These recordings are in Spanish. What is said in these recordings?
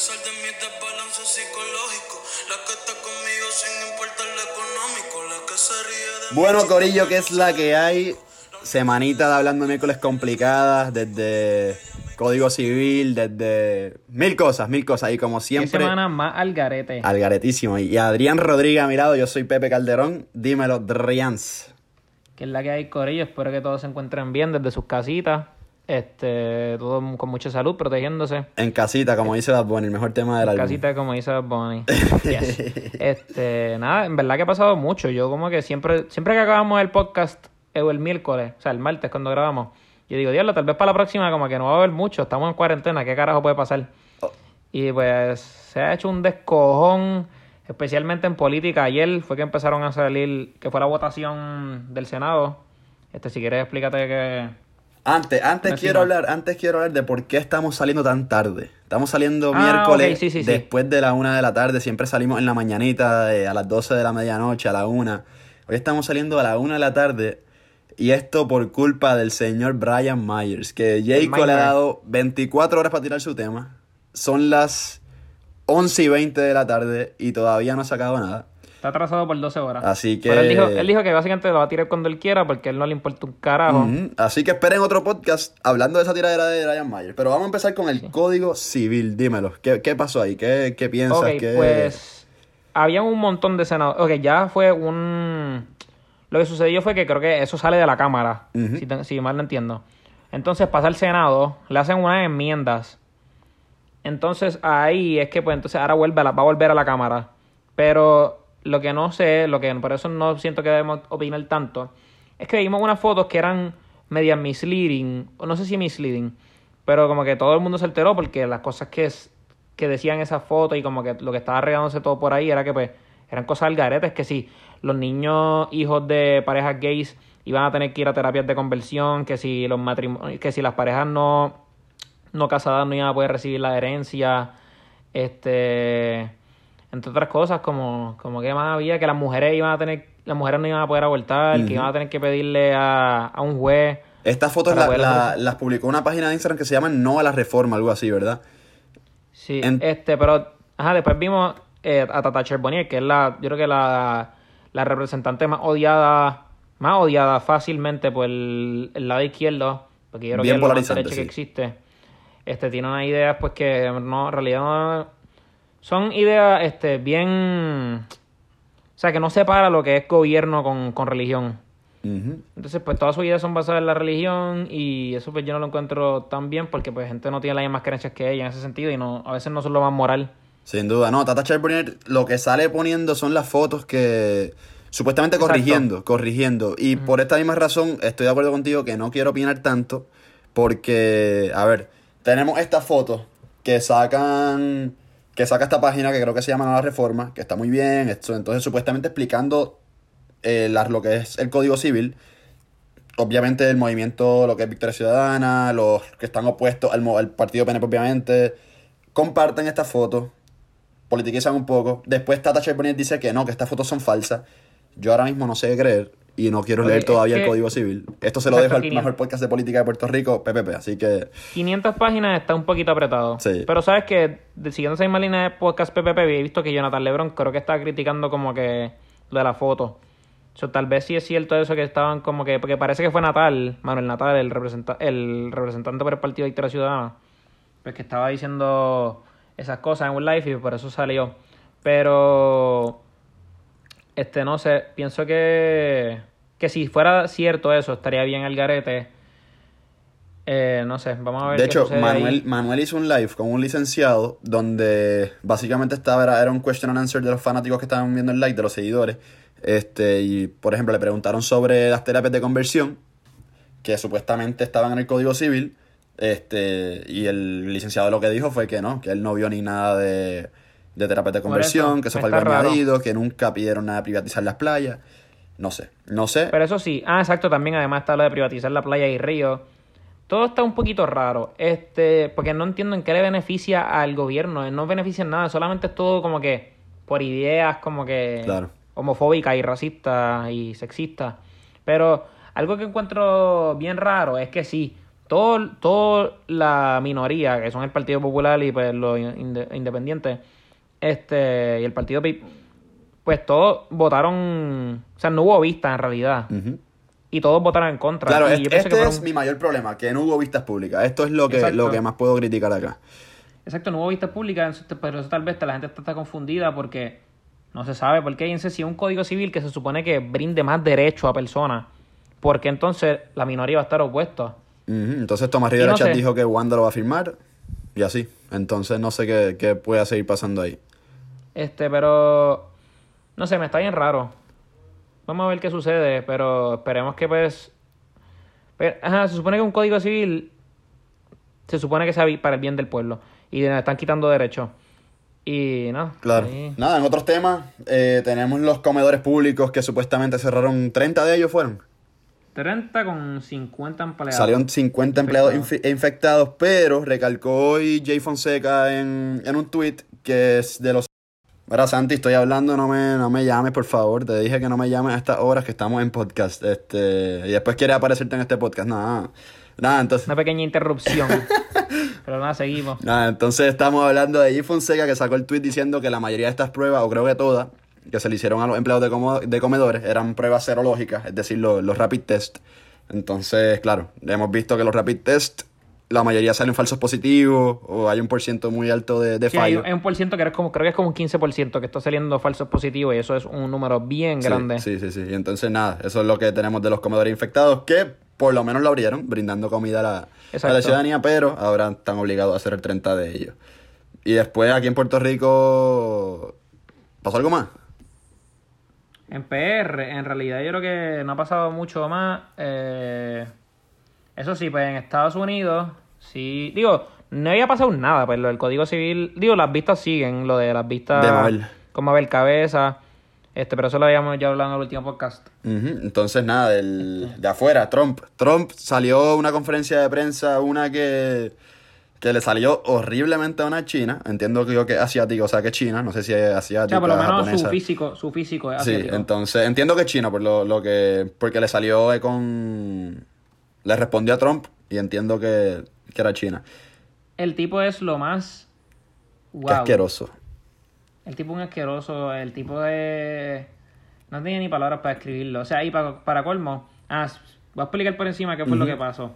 pesar de mi desbalance psicológico, la que está conmigo sin importar lo económico, la que se ríe de mi Bueno, Corillo, ¿qué es la que hay? Semanita de hablando miércoles complicadas, desde Código Civil, desde mil cosas, mil cosas. Y como Qué siempre, semana más al garete. algaretísimo. Y Adrián Rodríguez a mi lado, yo soy Pepe Calderón. Dímelo, Drians. Que es la que hay, Corillo. Espero que todos se encuentren bien desde sus casitas. Este, todo con mucha salud, protegiéndose. En casita, como dice Bad Bunny, el mejor tema del álbum. Casita, como dice Bad Bunny. Yes. Este, nada, en verdad que ha pasado mucho. Yo como que siempre, siempre que acabamos el podcast, eh, o el miércoles, o sea, el martes cuando grabamos, yo digo, diablo, tal vez para la próxima como que no va a haber mucho, estamos en cuarentena, ¿qué carajo puede pasar? Oh. Y pues se ha hecho un descojón, especialmente en política. Ayer fue que empezaron a salir, que fue la votación del Senado. Este, si quieres explícate que... Antes, antes Encima. quiero hablar, antes quiero hablar de por qué estamos saliendo tan tarde. Estamos saliendo Ah, miércoles ok, sí, sí, sí. después de la una de la tarde. Siempre salimos en la mañanita, eh, a las 12 de la medianoche, a la una. Hoy estamos saliendo a la una de la tarde. Y esto por culpa del señor Brian Myers, que Jayco le ha dado 24 horas para tirar su tema. Son las 11 y 20 de la tarde y todavía no ha sacado nada. Está atrasado por 12 horas. Así que- Pero él dijo, él dijo que básicamente lo va a tirar cuando él quiera porque a él no le importa un carajo. Ujú, Así que esperen otro podcast hablando de esa tiradera de Brian Mayer. Pero vamos a empezar con el código civil. Dímelo. ¿Qué, qué pasó ahí? ¿Qué, qué piensas? Ok, ¿Qué- pues había un montón de senadores. Ok, ya fue un... Lo que sucedió fue que creo que eso sale de la Cámara, si, mal no entiendo. Entonces pasa al Senado, le hacen unas enmiendas. Entonces ahí es que pues entonces ahora vuelve a la- va a volver a la Cámara. Pero lo que no sé, lo que por eso no siento que debemos opinar tanto, es que vimos unas fotos que eran medias misleading, o no sé si misleading, pero como que todo el mundo se alteró porque las cosas que, que decían esas fotos y como que lo que estaba regándose todo por ahí era que pues eran cosas al garete, es que si los niños hijos de parejas gays iban a tener que ir a terapias de conversión, que si los matrimonios, que si las parejas no no casadas no iban a poder recibir la herencia, este, entre otras cosas, como, como que más había, que las mujeres iban a tener, las mujeres no iban a poder abortar, que iban a tener que pedirle a, a un juez. Estas fotos la- la- las publicó una página de Instagram que se llama No a la Reforma, algo así, ¿verdad? Sí, En- este, pero, ajá, después vimos eh, a Tata Charbonnier, que es la, yo creo que la, la representante más odiada, más odiada fácilmente por el, el lado izquierdo, porque yo creo Bien que es polarizante, derecha sí. que existe. Este, tiene unas ideas, pues, que no, en realidad no, son ideas, este, bien, o sea, que no separa lo que es gobierno con, con religión. Entonces, pues todas sus ideas son basadas en la religión y eso pues yo no lo encuentro tan bien porque pues gente no tiene las mismas creencias que ella en ese sentido y no a veces no son lo más moral. Sin duda, no. Tata Charbonnier lo que sale poniendo son las fotos que supuestamente Exacto. corrigiendo, corrigiendo. Y por esta misma razón estoy de acuerdo contigo que no quiero opinar tanto porque, a ver, tenemos estas fotos que sacan, que saca esta página que creo que se llama Nueva Reforma, que está muy bien, esto, entonces supuestamente explicando eh, lo que es el Código Civil. Obviamente el movimiento, lo que es Victoria Ciudadana, los que están opuestos al, partido PNP, obviamente, comparten estas fotos, politiquizan un poco. Después Tata Charbonnier dice que no, que estas fotos son falsas. Yo ahora mismo no sé qué creer y no quiero leer todavía el Código Civil. Esto se lo dejo al 500. mejor podcast de política de Puerto Rico, PPP, así que 500 páginas está un poquito apretado. Sí. Pero sabes que siguiendo esa misma línea de podcast PPP he visto que Jonathan Lebron creo que estaba criticando como que lo de la foto. O sea, tal vez sí es cierto eso que estaban como que porque parece que fue Natal, Manuel Natal, el, representa- el representante por el Partido Victoria Ciudadana, pues que estaba diciendo esas cosas en un live y por eso salió. Pero este no sé, pienso que que si fuera cierto eso estaría bien el garete. Eh, no sé, vamos a ver De qué hecho, Manuel, ahí. Manuel hizo un live con un licenciado donde básicamente estaba, era, era un question and answer de los fanáticos que estaban viendo el live, de los seguidores. Este, y por ejemplo, le preguntaron sobre las terapias de conversión, que supuestamente estaban en el Código Civil. Este, y el licenciado lo que dijo fue que no, que él no vio ni nada de, de terapias de conversión, eso, que eso fue algo añadido, que nunca pidieron nada de privatizar las playas. No sé, no sé. Pero eso sí, ah, exacto, también además está lo de privatizar la playa y río. Todo está un poquito raro, este, porque no entiendo en qué le beneficia al gobierno, no beneficia en nada, solamente es todo como que por ideas como que Claro. homofóbicas y racistas y sexistas. Pero algo que encuentro bien raro es que sí, todo, toda la minoría, que son el Partido Popular y pues los inde- independientes, este, y el Partido pues todos votaron, o sea, no hubo vista en realidad. Y todos votaron en contra. Claro, Y este, yo que este es mi mayor problema, que no hubo vistas públicas. Esto es lo que, Exacto. lo que más puedo criticar acá. Exacto, no hubo vistas públicas, pero eso tal vez la gente está, está confundida porque no se sabe por qué. Fíjense, si un código civil que se supone que brinde más derecho a personas, porque entonces la minoría va a estar opuesta. Entonces Tomás Rivera no Chat sé. dijo que Wanda lo va a firmar y así. Entonces no sé qué, qué pueda seguir pasando ahí. Este, pero no sé, me está bien raro. Vamos a ver qué sucede, pero esperemos que pues... pero, ajá, se supone que un código civil se supone que sea para el bien del pueblo y nos están quitando derechos. Y no. Claro. ahí- Nada, en otros temas, eh, tenemos los comedores públicos que supuestamente cerraron 30 de ellos fueron. 30 con 50 empleados. Salieron 50 empleados infectados, pero recalcó hoy Jay Fonseca en, en un tweet que es de los... Mira, Santi, estoy hablando, no me, no me llames, por favor. Te dije que no me llames a estas horas que estamos en podcast. Este, y después quieres aparecerte en este podcast. Nada, nada, entonces... Una pequeña interrupción. pero nada, seguimos. Nada, entonces estamos hablando de Jay Fonseca que sacó el tweet diciendo que la mayoría de estas pruebas, o creo que todas, que se le hicieron a los empleados de, como- de comedores, eran pruebas serológicas, es decir, los, los rapid test. Entonces, claro, hemos visto que los rapid test, la mayoría salen falsos positivos, o hay un por ciento muy alto de, de Sí, hay, fallo. hay un por ciento que es como, creo que es como un 15% que está saliendo falsos positivos y eso es un número bien Sí, grande. Sí, sí, sí. Y entonces, nada, eso es lo que tenemos de los comedores infectados, que por lo menos lo abrieron, brindando comida a la, a la Exacto. ciudadanía, pero ahora están obligados a hacer el 30 de ellos. Y después aquí en Puerto Rico, ¿pasó algo más? En PR, en realidad yo creo que no ha pasado mucho más. Eh, eso sí, pues en Estados Unidos, sí. Digo, no había pasado nada, pues lo del Código Civil. Digo, las vistas siguen, lo de las vistas. De Mabel. Cabeza. Este, pero eso lo habíamos ya hablado en el último podcast. Entonces, nada, del, de afuera, Trump. Trump salió una conferencia de prensa, una que, que le salió horriblemente a una china. Entiendo que yo que es asiática, o sea que es china, no sé si es O asiática, sea, por lo menos japonesa. su físico, su físico es Sí, asiático. entonces entiendo que es chino por lo, lo que porque le salió eh, con le respondió a Trump y entiendo que, que era China. El tipo es lo más. Qué Wow. asqueroso. El tipo es un asqueroso, el tipo de... No tenía ni palabras para describirlo. O sea, y para, para colmo... Ah, voy a explicar por encima qué fue lo que pasó.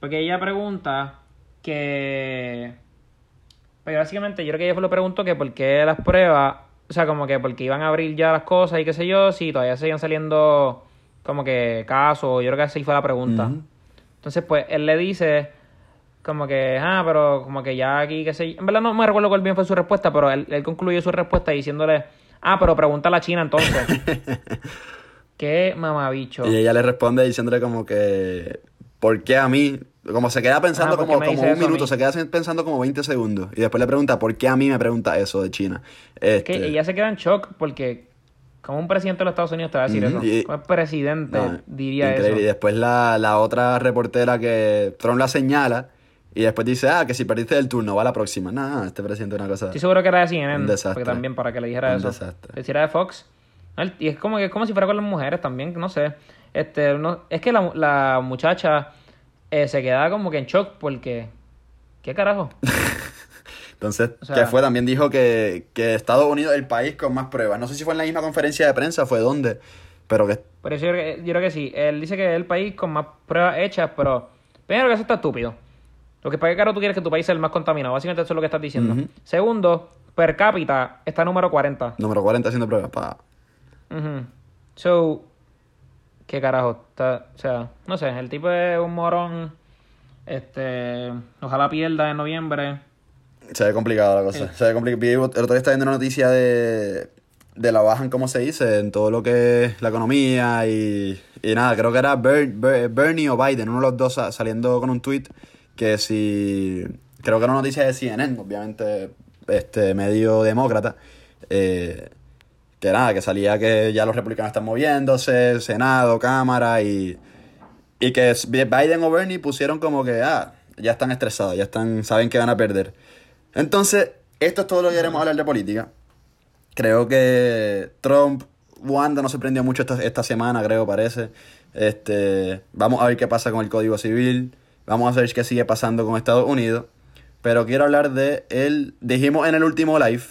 Porque ella pregunta que... Porque básicamente yo creo que ella fue lo preguntó que por qué las pruebas... O sea, como que porque iban a abrir ya las cosas y qué sé yo, si todavía seguían saliendo como que casos. Yo creo que así fue la pregunta. Entonces, pues, él le dice como que, ah, pero como que ya aquí, qué sé yo. En verdad no me recuerdo cuál bien fue su respuesta, pero él, él concluyó su respuesta diciéndole, ah, pero pregunta a la China entonces. Qué mamabicho. Y ella le responde diciéndole como que ¿por qué a mí? Como se queda pensando Ah, ¿por qué como, como un minuto, se queda pensando como 20 segundos y después le pregunta ¿por qué a mí me pregunta eso de China? que Este, ella se queda en shock porque, como un presidente de los Estados Unidos te va a decir eso. y- Como presidente no, diría increíble. Y eso. después la, la otra reportera que Trump la señala y después dice, ah, que si perdiste el turno, va a la próxima. No, este presidente es una cosa... Estoy seguro que era de CNN, Un desastre. porque también para que le dijera Un eso. desastre. Le hiciera de Fox. El- Y es como que es como si fuera con las mujeres también, no sé. Este, no, es que la, la muchacha eh, se queda como que en shock porque ¿qué carajo? Entonces, O sea- que fue, también dijo que, que Estados Unidos es el país con más pruebas. No sé si fue en la misma conferencia de prensa, fue dónde, pero que... Por eso yo, creo que- yo creo que sí. Él dice que es el país con más pruebas hechas, pero primero que eso está estúpido. Lo que para qué caro tú quieres que tu país sea el más contaminado. Básicamente eso es lo que estás diciendo. Segundo, per cápita está número 40. Número 40 haciendo pruebas. Pa. Ujú. So, ¿qué carajo? Está, o sea, no sé, el tipo es un morón. Este, ojalá pierda en noviembre. Se ve complicado la cosa. Se ve complicado. Vi- El otro día estaba viendo una noticia de, de la baja en cómo se dice, en todo lo que es la economía y, y nada, creo que era Ber- Ber- Bernie o Biden, uno de los dos sa- saliendo con un tweet que si... Creo que era una noticia de CNN, obviamente, este medio demócrata. eh, que nada, que salía que ya los republicanos están moviéndose, Senado, Cámara y... Y que Biden o Bernie pusieron como que, ah, ya están estresados, ya están, saben que van a perder. Entonces, esto es todo lo que queremos hablar de política. Creo que Trump, Wanda no se prendió mucho esta, esta semana, creo, parece. Este, vamos a ver qué pasa con el Código Civil. Vamos a ver qué sigue pasando con Estados Unidos. Pero quiero hablar de el. Dijimos en el último live.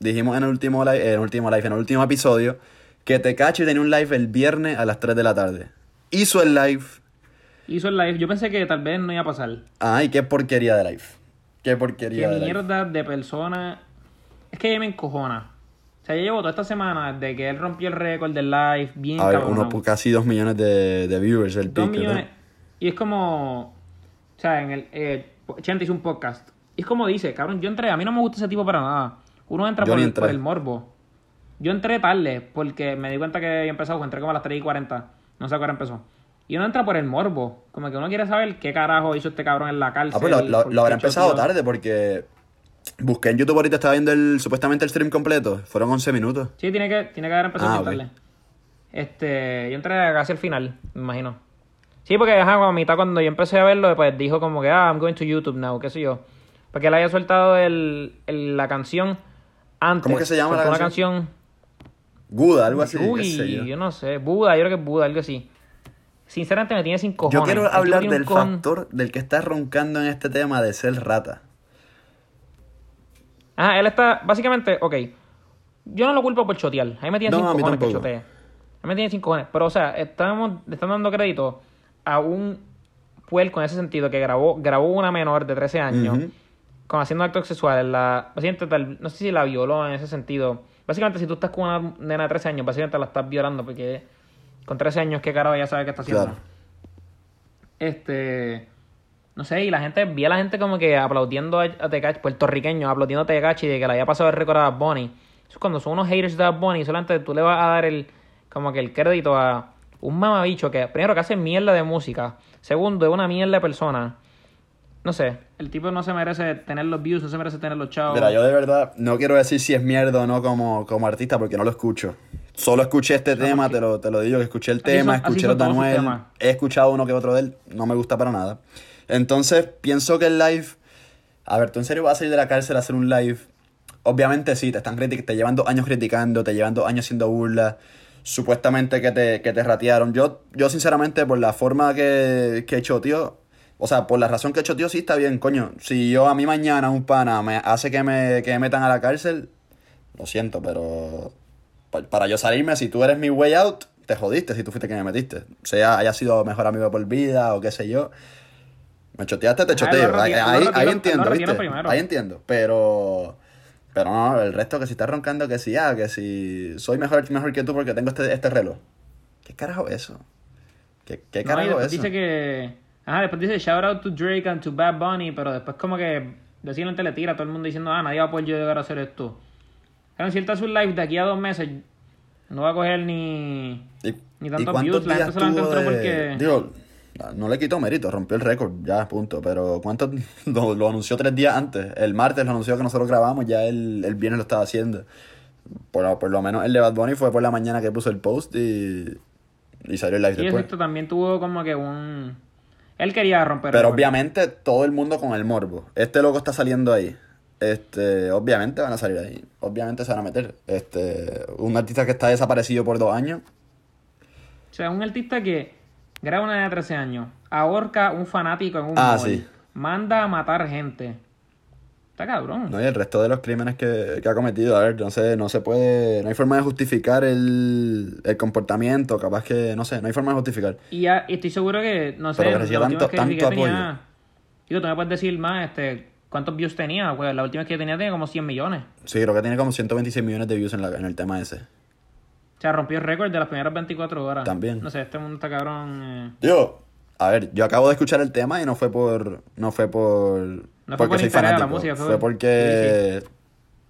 Dijimos en el último live. En el último live, en el último episodio. Que Tecachi tenía un live el viernes a las 3 de la tarde. Hizo el live. Hizo el live. Yo pensé que tal vez no iba a pasar. Ay, qué porquería de live. Qué porquería Qué de mierda de persona. Es que ella me encojona. O sea, yo llevo toda esta semana desde que él rompió el récord del live, bien A ver, uno casi 2 millones de, de viewers el Dos pick, millones. Y es como. O sea, en el. Eh, Chente hizo un podcast. Y es como dice, cabrón, yo entré. A mí no me gusta ese tipo para nada. Uno entra el- por el morbo. Yo entré tarde porque me di cuenta que había empezado. Entré como a las 3 y 40. No sé a qué hora empezó. Y uno entra por el morbo. Como que uno quiere saber qué carajo hizo este cabrón en la cárcel. Ah, pues lo, lo- por lo habrá empezado tarde porque busqué en YouTube ahorita, estaba viendo el, supuestamente el stream completo. Fueron 11 minutos. Sí, tiene que, tiene que haber empezado Ah, tarde. Este, yo entré casi al final, me imagino. Sí, porque ajá, a mitad cuando yo empecé a verlo, pues dijo como que, ah, I'm going to YouTube now, qué sé yo. Porque él había soltado el, el- la canción antes. ¿Cómo que se llama la canción? Una canción Guda, algo así. Uy, yo. yo. no sé, Buda, yo creo que es Buda, algo así. Sinceramente me tiene sin cojones. Yo quiero hablar del factor del que está roncando en este tema de ser rata. Ajá, él está, básicamente, ok. Yo no lo culpo por chotear. A mí me tiene No, sin cojones que chotee. A mí me tiene sin cojones. Pero, o sea, estamos, le están dando crédito a un puerco en ese sentido que grabó, grabó una menor de 13 años con haciendo actos sexuales. La, básicamente, tal- no sé si la violó en ese sentido. Básicamente, si tú estás con una nena de 13 años, básicamente la estás violando porque con 13 años, ¿qué carajo ya sabe qué está haciendo? Claro. Este. No sé, y la gente, vi a la gente como que aplaudiendo a, a Tecachi, puertorriqueños, aplaudiendo a Tecachi de que le haya pasado el récord a Bad Bunny. Eso es cuando son unos haters de Bad Bunny, solamente tú le vas a dar el, como que el crédito a un mamabicho que, primero, que hace mierda de música, segundo, es una mierda de persona. No sé, el tipo no se merece tener los views, no se merece tener los chavos. Mira, yo de verdad no quiero decir si es mierda o no como, como artista porque no lo escucho. Solo escuché este tema, te lo, te lo digo, que escuché el Así tema, son- escuché los de Anuel, he escuchado uno que otro de él, no me gusta para nada. Entonces, pienso que el live... A ver, ¿tú en serio vas a salir de la cárcel a hacer un live? Obviamente sí, te están critic te llevan dos años criticando, te llevan dos años haciendo burlas, supuestamente que te, que te ratearon. Yo, yo sinceramente, por la forma que, que choteó, o sea, por la razón que choteó, sí está bien, coño. Si yo a mí mañana un pana me hace que me, que me metan a la cárcel, lo siento, pero pa- para yo salirme, si tú eres mi way out, te jodiste si tú fuiste que me metiste. Sea haya sido mejor amigo por vida o qué sé yo. Me choteaste, te choteo. Ahí, ahí, ahí entiendo, ¿viste? Ahí entiendo. Pero. Pero no, el resto que si estás roncando que si, ah, que si soy mejor, mejor que tú porque tengo este, este reloj. ¿Qué carajo es eso? ¿Qué, qué No, carajo es eso? dice que. Ajá, después dice shout out to Drake and to Bad Bunny, pero después como que decirle le tira a todo el mundo diciendo, ah, nadie va a poder llegar a hacer esto. Claro, si él está un live de aquí a dos meses, no va a coger ni. ¿Y, Ni y tantos views, la gente solamente entró de- porque- Digo, no le quitó mérito, rompió el récord, ya, punto. Pero ¿cuántos lo, lo anunció tres días antes? El martes lo anunció que nosotros grabamos, ya el, el viernes lo estaba haciendo. Por, por lo menos el de Bad Bunny fue por la mañana que puso el post y, y salió el live Y después. esto también tuvo como que un. Él quería romper Pero obviamente todo el mundo con el morbo. Este loco está saliendo ahí. Este, obviamente van a salir ahí. Obviamente se van a meter. Este, un artista que está desaparecido por dos años. O sea, un artista que graba una de 13 años, ahorca un fanático en un Ah, sí. manda a matar gente. Está cabrón. No, y el resto de los crímenes que, que ha cometido, a ver, no sé, no se puede, no hay forma de justificar el, el comportamiento, capaz que, no sé, no hay forma de justificar. Y ya y estoy seguro que, no sé, Pero que tanto- que tanto tenía- Digo, tú me puedes decir más, este, ¿cuántos views tenía? Pues la última que tenía tenía como 100 millones. Sí, creo que tiene como 126 millones de views en, la, en el tema ese. O sea, rompió el récord de las primeras 24 horas. También. No sé, este mundo está cabrón. eh. Digo, a ver, yo acabo de escuchar el tema y no fue por, no fue por, fue porque por soy a la fanático, música, fue fue por- porque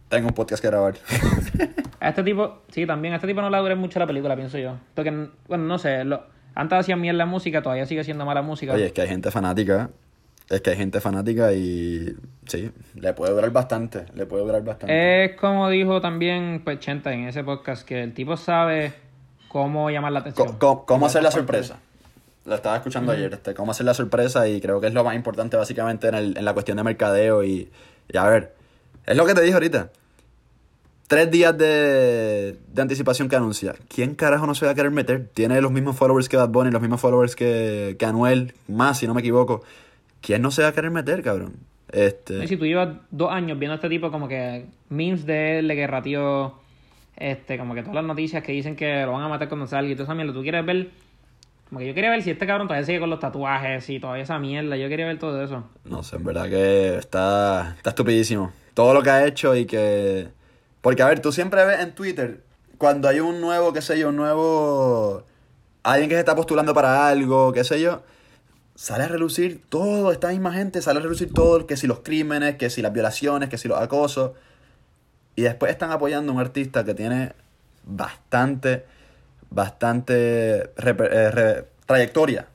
tengo un podcast que grabar. A este tipo, sí, también, a este tipo no le dure mucho la película, pienso yo. Porque, bueno, no sé, lo, antes hacía mierda la música, todavía sigue siendo mala música. Oye, es que hay gente fanática, es que hay gente fanática y sí, le puede durar bastante, le puede durar bastante. Es como dijo también pues, Chenta en ese podcast, que el tipo sabe cómo llamar la atención. ¿Cómo hacer la sorpresa? Lo estaba escuchando ayer, este, cómo hacer la sorpresa y creo que es lo más importante básicamente en, el- en la cuestión de mercadeo y, y a ver, es lo que te dije ahorita. Tres días de, de anticipación que anuncia. ¿Quién carajo no se va a querer meter? Tiene los mismos followers que Bad Bunny, los mismos followers que, que Anuel, más si no me equivoco. ¿quién no se va a querer meter, cabrón? Este, Y si tú llevas dos años viendo a este tipo como que memes de él, de que este, como que todas las noticias que dicen que lo van a matar cuando salga y toda esa mierda, tú quieres ver, como que yo quería ver si este cabrón todavía sigue con los tatuajes y toda esa mierda, yo quería ver todo eso. No sé, en verdad que está, está estupidísimo. Todo lo que ha hecho y que... Porque, a ver, tú siempre ves en Twitter, cuando hay un nuevo, qué sé yo, un nuevo... Alguien que se está postulando para algo, qué sé yo, sale a relucir todo, esta misma gente sale a relucir todo, que si los crímenes, que si las violaciones, que si los acosos. Y después están apoyando a un artista que tiene bastante, bastante eh, re- trayectoria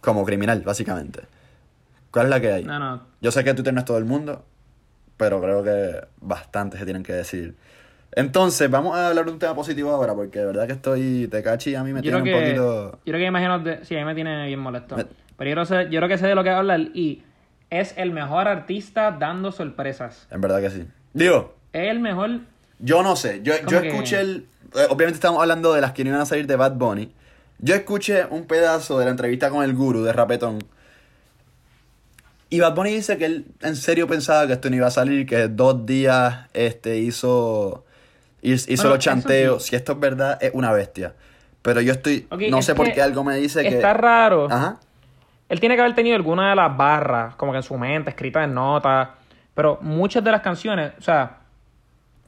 como criminal, básicamente. ¿Cuál es la que hay? No, no. Yo sé que Twitter no es todo el mundo, pero creo que bastante se tienen que decir. Entonces, vamos a hablar de un tema positivo ahora, porque de verdad que estoy. Tecachi a mí me Yo tiene creo un que, poquito. yo creo que imagino, de, sí, a mí me tiene bien molesto. Me- Pero yo creo, sé- yo creo que sé de lo que habla y es el mejor artista dando sorpresas. En verdad que sí. Digo, Es el mejor yo no sé. Yo, ¿Cómo yo que? escuché el. Eh, Obviamente estamos hablando de las que no iban a salir de Bad Bunny. Yo escuché un pedazo de la entrevista con el guru de Rapetón. Y Bad Bunny dice que él en serio pensaba que esto no iba a salir, que dos días este, hizo, hizo Bueno, los chanteos. sí. Si esto es verdad, es una bestia. Pero yo estoy. No es sé por qué algo me dice que. Está raro. Ajá. Él tiene que haber tenido alguna de las barras, como que en su mente, escritas en notas. Pero muchas de las canciones, o sea,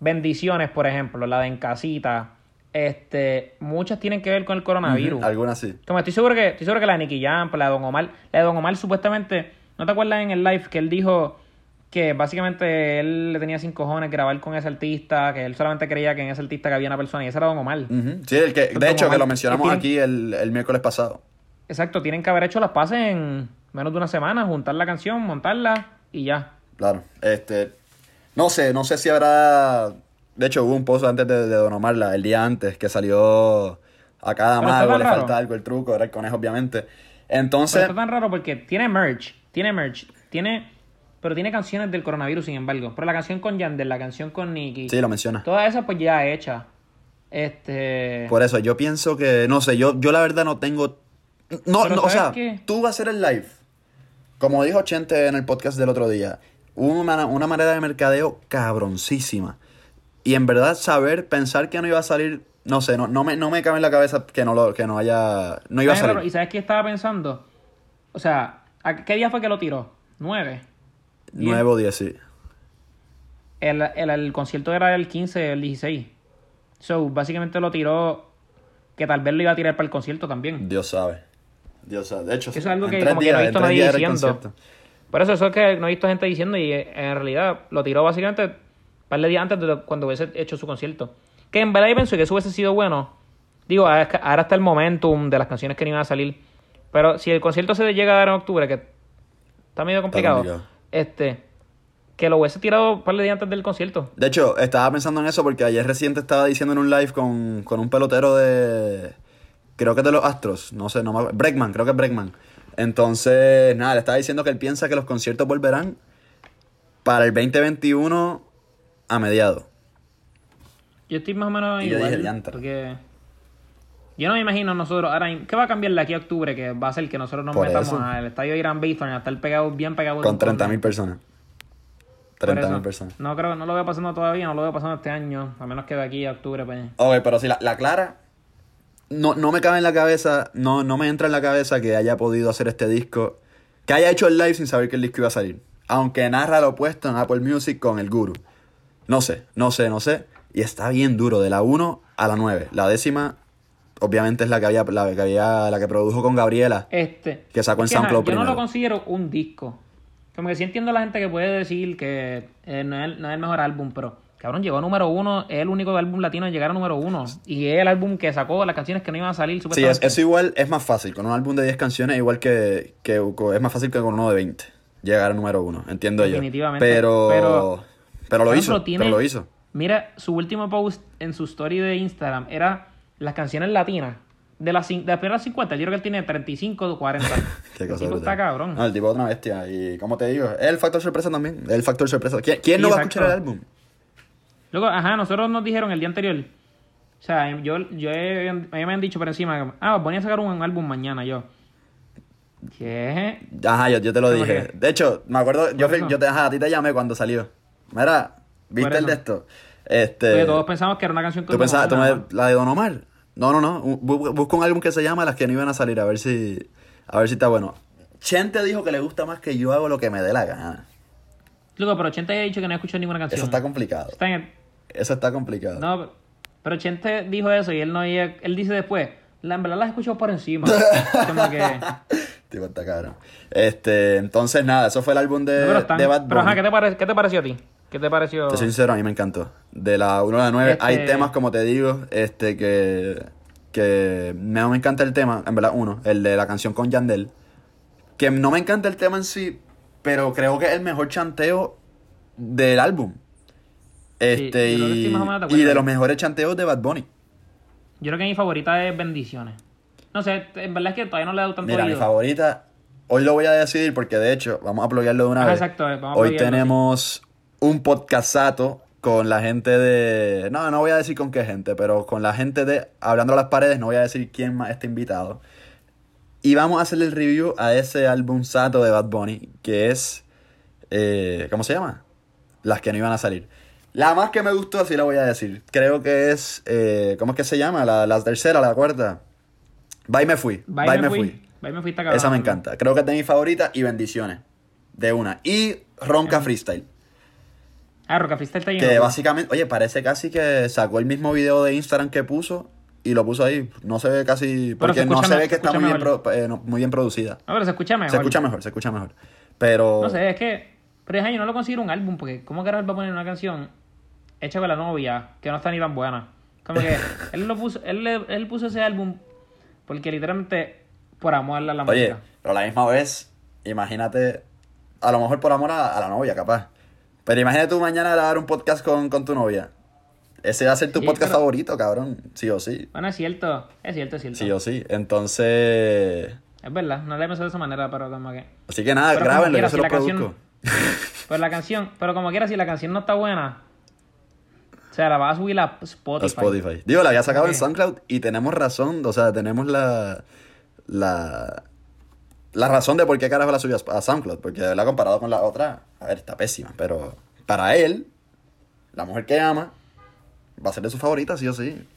Bendiciones, por ejemplo, la de En Casita, este, muchas tienen que ver con el coronavirus. Algunas sí. Como estoy seguro que, estoy seguro que la de Nicky Jam, la de Don Omar, la de Don Omar supuestamente, ¿no te acuerdas en el live que él dijo que básicamente él le tenía sin cojones grabar con ese artista, que él solamente creía que en ese artista que había una persona y ese era Don Omar? Sí, el que, de hecho, que lo mencionamos aquí el, el miércoles pasado. Exacto, tienen que haber hecho las pases en menos de una semana, juntar la canción, montarla y ya. Claro. Este. No sé, no sé si habrá. De hecho, hubo un post antes de, de Don Omar, el día antes, que salió a cada Pero mago, le raro. falta algo, el truco, era el conejo, obviamente. Pero Entonces, está tan raro porque tiene merch, tiene merch, tiene, pero tiene canciones del coronavirus, sin embargo. Pero la canción con Yandel, la canción con Nicky, sí, lo menciona. todas esas pues ya hechas. Este, Por eso, yo pienso que, no sé, yo, yo la verdad no tengo. No, Pero no o ¿sabes sea, qué? tú vas a hacer el live. Como dijo Chente en el podcast del otro día, una, una manera de mercadeo cabroncísima. Y en verdad, saber, pensar que no iba a salir, no sé, no, no, me, no me cabe en la cabeza que no, lo, que no haya. No iba a salir. ¿Y sabes qué estaba pensando? O sea, ¿a qué día fue que lo tiró? ¿Nueve? ¿Diez? Nuevo 10, sí. El, el, el concierto era el 15, el 16. So, básicamente lo tiró que tal vez lo iba a tirar para el concierto también. Dios sabe. Dios sabe. De hecho, Eso es algo que como que no he días- visto nadie días diciendo. Por eso, eso es que no he visto gente diciendo y eh, en realidad lo tiró básicamente un par de días antes de cuando hubiese hecho su concierto. Que en verdad yo pienso que eso hubiese sido bueno. Digo, ahora que- ahora está el momentum de las canciones que no iban a salir. Pero si el concierto se llega a dar en octubre, que está medio complicado, complicado. este, que lo hubiese tirado un par de días antes del concierto. De hecho, estaba pensando en eso porque ayer reciente estaba diciendo en un live con, con un pelotero de. Creo que de los Astros. No sé, no me acuerdo. Bregman, creo que es Bregman. Entonces, nada, le estaba diciendo que él piensa que los conciertos volverán para el 2021 a mediados. Yo estoy más o menos Y yo igual. dije, "Diantre". porque yo no me imagino nosotros ahora. ¿Qué va a cambiar de aquí a octubre? Que va a ser que nosotros nos Por metamos al estadio Irán Bithorn a estar pegados, bien pegados. Con 30.000 personas. Por 30.000 eso, personas. No creo, no lo veo pasando todavía, no lo veo pasando este año, a menos que de aquí a octubre, pues. Ok, pero si la, la Clara. No, no me cabe en la cabeza, no, no me entra en la cabeza que haya podido hacer este disco. Que haya hecho el live sin saber que el disco iba a salir. Aunque narra lo opuesto en Apple Music con el Guru. No sé, no sé, no sé. Y está bien duro, de la 1 a la 9. La décima, obviamente, es la que había, la que había, la que produjo con Gabriela. Este. Que sacó en es que, SoundCloud Yo no lo considero un disco. Como que sí entiendo a la gente que puede decir que eh, no, es, no es el mejor álbum, pero cabrón, llegó a número uno, es el único álbum latino en llegar a número uno. Y es el álbum que sacó las canciones que no iban a salir Sí, es, eso igual es más fácil. Con un álbum de 10 canciones, igual que, que es más fácil que con uno de 20. Llegar al número 1, entiendo yo. Definitivamente, Pero, pero- pero, lo hizo. tiene- Pero lo hizo. Mira, su último post en su story de Instagram era las canciones latinas. De las, de las primeras 50, yo creo que él tiene 35 o 40. Qué el cosa tipo brutal. está cabrón. No, el tipo es una bestia. Y como te digo, es el factor sorpresa también. Es el factor sorpresa. ¿Quién, quién Sí, no va a escuchar el álbum? Luego, ajá, nosotros nos dijeron el día anterior. O sea, yo, yo he- a mí me han dicho por encima, que, ah, voy a sacar un álbum mañana yo. ¿Qué? Ajá, yo, yo te lo ¿Cómo dije. qué? De hecho, me acuerdo, yo, yo te, ajá, a ti te llamé cuando salió. Mira, ¿viste el de esto? Este, Porque todos pensamos que era una canción con ¿Tú pensabas, tú me- la de Don Omar? No, no, no. Bu- bu- Busca un álbum que se llama Las que no iban a salir, a ver si, a ver si está bueno. Chente dijo que le gusta más que yo hago lo que me dé la gana. Loco, pero Chente ha dicho que no ha escuchado ninguna canción. Eso está complicado. Está en el- Eso está complicado. No, pero- pero Chente dijo eso y él no había- él dice después, la en verdad las escuchó por encima. Como que no, Tipo, está cabrón. Este, entonces nada, eso fue el álbum de, están- de Bad pero ajá, Bunny. ¿qué te, pare- ¿qué te pareció a ti? ¿Qué te pareció? Te soy sincero, a mí me encantó. De la 1 a la 9 hay Este- temas, como te digo, este que, que no me encanta el tema, en verdad, uno, el de la canción con Yandel. Que no me encanta el tema en sí, pero creo que es el mejor chanteo del álbum. Este, y, de y acuerdo. de los mejores chanteos de Bad Bunny. Yo creo que mi favorita es Bendiciones. No sé, en verdad es que todavía no le he dado tanto Mira, mi oído. favorita, hoy lo voy a decidir porque de hecho, vamos a pluguearlo de una Ajá, vez. exacto, vamos hoy tenemos un podcastazo con la gente de. No, no voy a decir con qué gente, pero con la gente de Hablando a las Paredes, no voy a decir quién más está invitado. Y vamos a hacerle el review a ese álbum sato de Bad Bunny, que es. eh, ¿Cómo se llama? Las que no iban a salir. La más que me gustó, así la voy a decir. Creo que es. eh, ¿Cómo es que se llama? La, la tercera, la cuarta. Bye me fui. Bye, Bye, me, fui. fui. Bye me fui. Esa me encanta. Creo que es de mi favorita y bendiciones. De una. Y Ronca Freestyle. Ah, Roca Freestyle está lleno. Que básicamente, oye, parece casi que sacó el mismo video de Instagram que puso y lo puso ahí. No se ve casi. Porque no se ve se que está muy bien, pro- eh, no, muy bien producida. No, pero se escucha mejor. Se escucha mejor, se escucha mejor. Pero. No sé, es que. Pero es yo no lo considero un álbum, porque ¿cómo carajo va a poner una canción hecha con la novia que no está ni tan buena? Como que él lo puso, él, le- él puso ese álbum porque literalmente por amor a la Oye, música. pero a la misma vez, imagínate. A lo mejor por amor a, a la novia, capaz. Pero imagínate tú mañana grabar un podcast con, con tu novia. Ese va a ser tu Sí, podcast pero- favorito, cabrón. Sí o sí. Bueno, es cierto, es cierto, es cierto. Sí o sí. Entonces. Es verdad, no le pensé de esa manera, pero como que. Así que nada, Pero grábenlo, quiera, yo se si lo la canción- produzco. Pues la canción, pero como quiera, si la canción no está buena, o sea, la vas a subir a Spotify. A Spotify. Digo, la había sacado en Ok. SoundCloud y tenemos razón, o sea, tenemos la. La. La razón de por qué carajo la subió a SoundCloud, porque la comparado con la otra, a ver, está pésima, pero para él, la mujer que ama, va a ser de su favorita, sí o sí.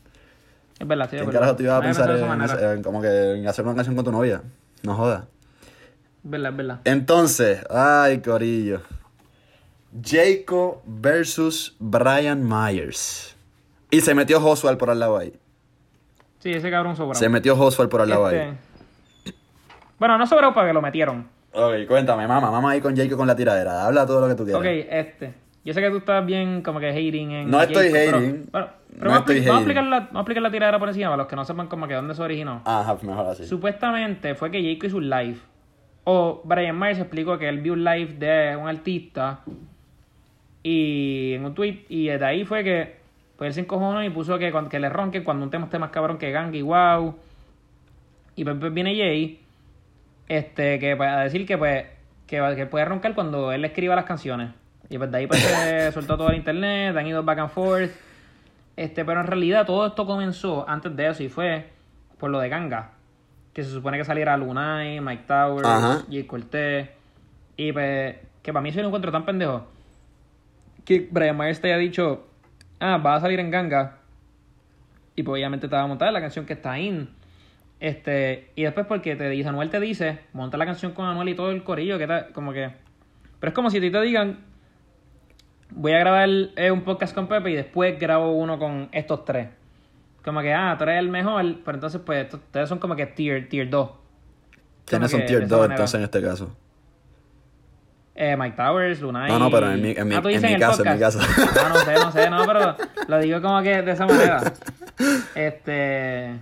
Es verdad, de ¿Quién carajo te iba a pensar en, en como que en hacer una canción con tu novia? No jodas. Es verdad, es verdad. Entonces, ay, Corillo. Jacob versus Brian Myers. Y se metió Josual por al lado ahí. Sí, ese cabrón sobrado. Se metió Josual por al lado ahí. Este- Bueno, no sobrado para que lo metieron. Ok, cuéntame, mamá, mamá ahí con Jacob con la tiradera. Habla todo lo que tú quieras. Ok, este. Yo sé que tú estás bien como que hating en. No estoy Jacob, pero- hating. Pero, pero No estoy vamos a hating. explicar la, vamos a explicar la tiradera por encima para los que no sepan como que dónde se originó. Ajá, mejor así. Supuestamente fue que Jacob hizo un live. O Brian Myers explicó que él vio un live de un artista. Y en un tweet. Y de ahí fue que. Pues él se encojonó y puso que, que le ronquen cuando un tema esté más cabrón que Gang y Wow. Y pues, pues viene Jay. Este, que para decir que pues. Que, que puede roncar cuando él escriba las canciones. Y pues de ahí pues se soltó todo el internet. Han ido back and forth. Este, pero en realidad todo esto comenzó antes de eso y fue por lo de Ganga. Que se supone que saliera Lunay, Mike Towers. Jay Cortez. Y pues, que para mí eso yo lo encuentro tan pendejo. Que Brian Myers te haya dicho, ah, va a salir en Ganga. Y pues obviamente te va a montar la canción que está in. Este, y después porque te dice, Anuel te dice, monta la canción con Anuel y todo el corillo, que tal, como que. Pero es como si a ti te digan, voy a grabar eh, un podcast con Pepe y después grabo uno con estos tres. Como que, ah, tú eres el mejor, pero entonces pues estos ustedes son como que tier, tier 2. ¿Quiénes son que tier de esa 2 manera. entonces en este caso? Eh, Mike Towers, Lunay. No, no, pero en mi- en mi- Ah, en mi caso, en mi podcast. caso. Ah, no sé, no sé, no, pero lo digo como que de esa manera. Este.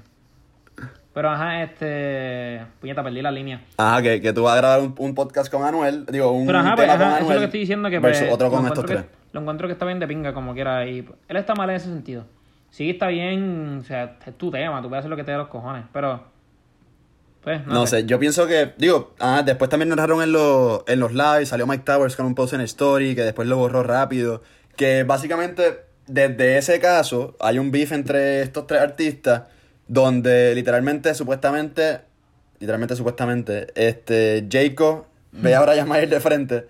Pero ajá, este. Puñeta, perdí la línea. Ajá, que, que tú vas a grabar un, un podcast con Anuel, digo, un Pero ajá, pues, tema con ajá, eso es lo que estoy diciendo que pues, otro con estos encuentro tres. que- lo encuentro que está bien de pinga como quiera y pues, él está mal en ese sentido. Sí está bien, o sea, es tu tema, tú puedes hacer lo que te dé los cojones, pero pues no, No sé. sé, yo pienso que, digo, ah, después también narraron en, los en los lives, salió Mike Towers con un post en Story, que después lo borró rápido, que básicamente desde ese caso hay un beef entre estos tres artistas, donde literalmente, supuestamente, literalmente supuestamente, este, Jacob ve a Brian Myers de frente,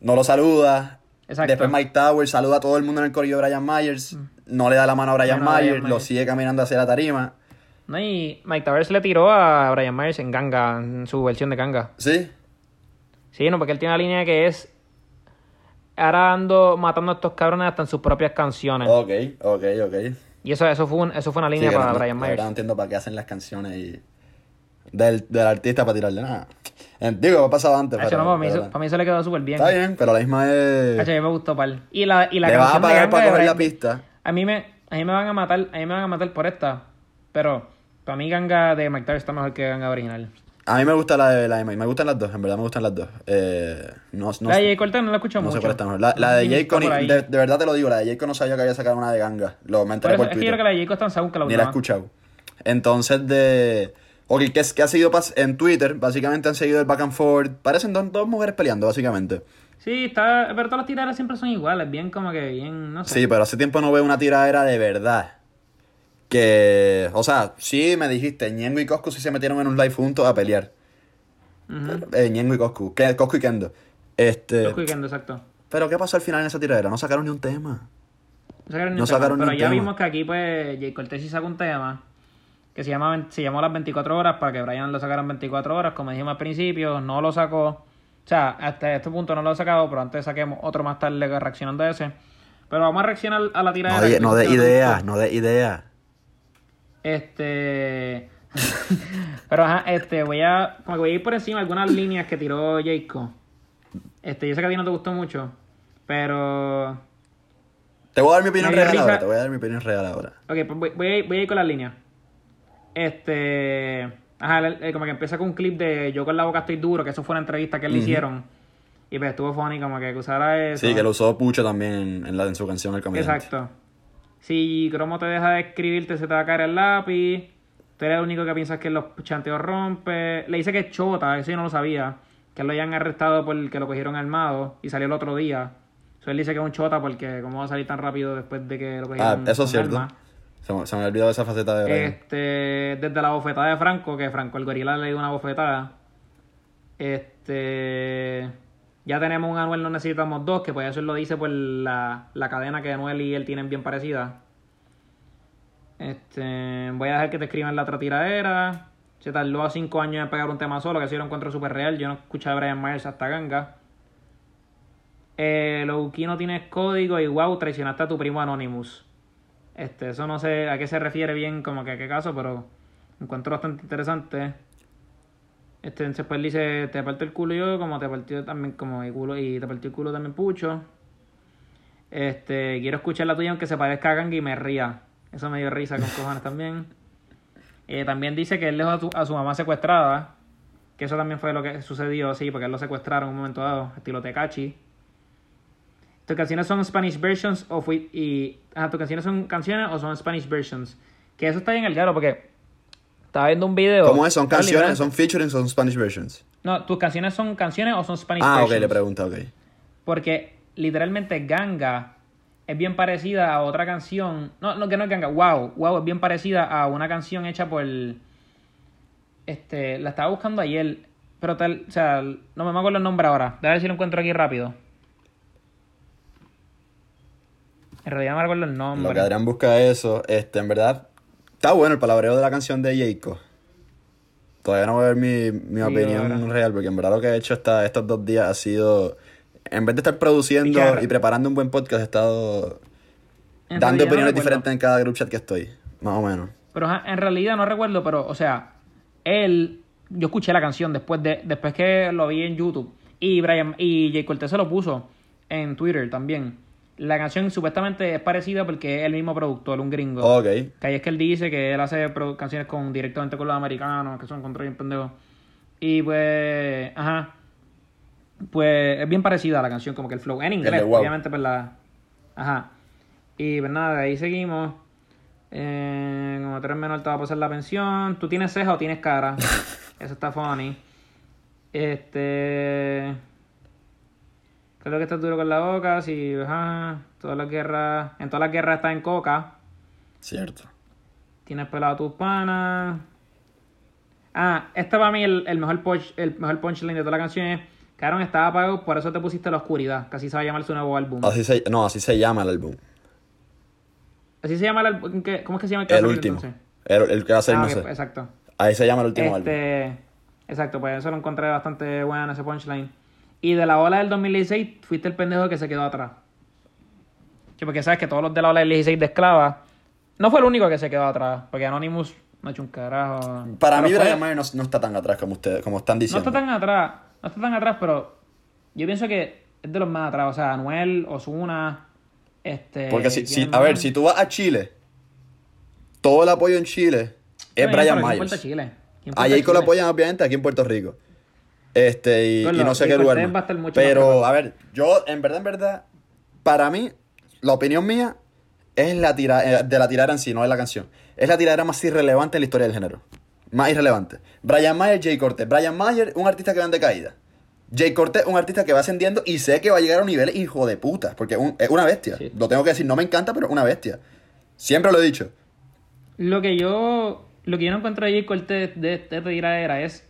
no lo saluda. Exacto. Después Mike Towers saluda a todo el mundo en el corrillo de Brian Myers, no le da la mano a Brian Brian Myers, lo sigue caminando hacia la tarima. No, y Mike Towers le tiró a Brian Myers en Ganga, en su versión de Ganga. ¿Sí? Sí, no, porque él tiene una línea que es. Ahora ando matando a estos cabrones hasta en sus propias canciones. Ok, ok, ok. Y eso, eso, fue un- eso fue una línea para no- Brian Myers. no entiendo para qué hacen las canciones y del, del artista para tirarle nada. Digo, ha pasado antes, pero, no, para, mí pero- eso, para mí eso le quedó súper bien. Está bien, pero la misma es... Hacho, a mí me gustó pal. Y la, y la Le vas a de pagar para coger la pista. A mí me, a mí me van a matar, a mí me van a matar por esta. Pero para mí Ganga de Mike está mejor que Ganga original. A mí me gusta la de la de Mike, me gustan las dos, en verdad me gustan las dos. Eh, no, no, la de Jay Cortez no la escucho no mucho. sé cuál está mejor. La, la de está Jayco, por de, de verdad te lo digo, la de Jayco no sabía que había sacado una de ganga. Lo me Por enteré eso, por es que yo creo que la de Jay Cortez está según que la Ni la he escuchado. Entonces de... Ok, ¿qué, es- qué ha pas- en Twitter? Básicamente han seguido el back and forth. Parecen dos, dos mujeres peleando, básicamente. Sí, está, pero todas las tiradas siempre son iguales, bien como que bien, no sé. Sí, pero hace tiempo no veo una tiradera de verdad. Que, o sea, sí me dijiste, Ñengo y Coscu sí se metieron en un live juntos a pelear. Ujú. Eh, Ñengo y Coscu, Coscu y Kendo. Este, Los Weekend, exacto. pero ¿qué pasó al final en esa tiradera? No sacaron ni un tema. No sacaron ni No un tema, ni pero un ya tema. vimos que aquí pues Jay Cortez sí sacó un tema que se llama se llamó las 24 horas para que Brian lo sacara en 24 horas, como dijimos al principio, no lo sacó. O sea, hasta este punto no lo ha sacado, pero antes saquemos otro más tarde reaccionando a ese. Pero vamos a reaccionar a la No tiradera. de, que no de idea, no de idea. Este. Pero ajá, este, voy a. Como que voy a ir por encima algunas líneas que tiró Jayco. Este, yo sé que a ti no te gustó mucho. Pero. Te voy a dar mi opinión real risa- ahora, te voy a dar mi opinión real ahora. Ok, pues voy, voy a, ir- voy a ir con las líneas. Este. Ajá, como que empieza con un clip de Yo con la boca estoy duro, que eso fue una entrevista que le hicieron. Y pues estuvo funny, como que usara eso. Sí, que lo usó Pucho también en, la, en su canción El Comediante. Exacto. Si Cromo te deja de escribirte, se te va a caer el lápiz. Tú eres el único que piensas que los chanteos rompe. Le dice que es chota, eso yo no lo sabía. Que lo hayan arrestado porque lo cogieron armado y salió el otro día. So, él dice que es un chota porque cómo va a salir tan rápido después de que lo Ah, cogieron eso es cierto. arma. Se, me- se me olvidó esa faceta de Brian. Este, desde la bofetada de Franco, que Franco el gorila le dio una bofetada. Este, ya tenemos un Anuel, no necesitamos dos, que pues eso lo dice por la, la cadena que Anuel y él tienen bien parecida. Este, voy a dejar que te escriban la otra tiradera. Se tardó a cinco años en pegar un tema solo, que yo lo encuentro súper real. Yo no escuché a Brian Myers hasta ganga. Eh, Lowkey no tienes código y wow, traicionaste a tu primo Anonymous. Este, eso no sé a qué se refiere bien, como que a qué caso, pero encuentro bastante interesante. Este, después él dice, te parto el culo yo, como te partió también, como el culo, y te partió el culo también Pucho. Este, quiero escuchar la tuya aunque se parezca a y me ría. Eso me dio risa con cojones también. Eh, también dice que él dejó a, su- a su mamá secuestrada. Que eso también fue lo que sucedió, sí, porque él lo secuestraron en un momento dado, estilo Tecachi. ¿Tus canciones son Spanish versions o fui, y ajá, tus canciones son canciones o son Spanish versions? Que eso está bien el garo porque estaba viendo un video. ¿Cómo es? ¿Son canciones? ¿Son featuring? ¿Son Spanish versions? No, tus canciones son canciones o son Spanish Ah, ok, versions. le pregunta, ok. Porque literalmente Ganga es bien parecida a otra canción. No, no, que no es Ganga. Wow. Wow es bien parecida a una canción hecha por. Este. La estaba buscando ayer. Pero tal. O sea, no me acuerdo el nombre ahora. Déjame ver si lo encuentro aquí rápido. En realidad no me acuerdo el Lo que nombre. Adrián busca eso, este, en verdad, está bueno el palabreo de la canción de Jayco. Todavía no voy a ver mi, mi Sí, opinión ahora. real, porque en verdad lo que he hecho estos dos días ha sido, en vez de estar produciendo Y preparando un buen podcast, he estado En dando no opiniones diferentes en cada group chat que estoy, más o menos. Pero en realidad no recuerdo, pero, o sea, él, yo escuché la canción después de, después que lo vi en YouTube. Y Brian, y Jay Cortez se lo puso en Twitter también. La canción supuestamente es parecida porque es el mismo productor, un gringo. Ok, Que ahí es que él dice que él hace canciones con directamente con los americanos, que son contra bien pendejos. Y pues, ajá. Pues es bien parecida a la canción, como que el flow. En inglés, Wow. obviamente, pues la. Ajá. Y pues nada, de ahí seguimos. Eh, como tres menor te va a pasar la pensión. ¿Tú tienes ceja o tienes cara? Eso está funny. Este. Creo que estás duro con la boca. Si, ajá. Todas las guerras. En todas las guerras está en coca. cierto. Tienes pelado a tus panas. Ah, este para mí el, el mejor punch, el mejor punchline de toda la canción es Cabrón, estaba apagado, por eso te pusiste la oscuridad, que así se va a llamar su nuevo álbum. Así se, no, así se llama el álbum. Así se llama el álbum. ¿qué- ¿Cómo es que se llama que El a salir, último. entonces? El, el que va a ser, Ah, no sé. exacto. Ahí se llama el último álbum. Este, exacto, pues eso lo encontré bastante bueno en ese punchline. Y de la ola del 2016, fuiste el pendejo que se quedó atrás. Sí, porque sabes que todos los de la ola del 16 de esclava, no fue el único que se quedó atrás, porque Anonymous no ha hecho un carajo. Para Pero mí, fue- Brian Mayer no, no está tan atrás como ustedes, como están No diciendo. está tan atrás, no está tan atrás, pero yo pienso que es de los más atrás. O sea, Anuel, Osuna, este. Porque si, si- ¿quién a ver, si tú vas a Chile, todo el apoyo en Chile es Bueno, Brian pero ¿quién Myers. Chile? ¿Quién A importa Jayco lo apoyan obviamente aquí en Puerto Rico. Este, y, no sé qué lugar. Más. más Pero, a ver, yo, en verdad, en verdad, para mí, la opinión mía es la tira, eh, de la tiradera en sí, no de la canción. Es la tiradera más irrelevante en la historia del género. Más irrelevante. Brian Mayer, Jay Cortez. Brian Mayer, un artista que va en decaída. Jay Cortez, un artista que va ascendiendo y sé que va a llegar a un nivel hijo de puta. Porque un- es una bestia. Sí. Lo tengo que decir, no me encanta, pero una bestia. Siempre lo he dicho. Lo que yo lo que yo no encuentro de Jay Cortez de esta tiradera es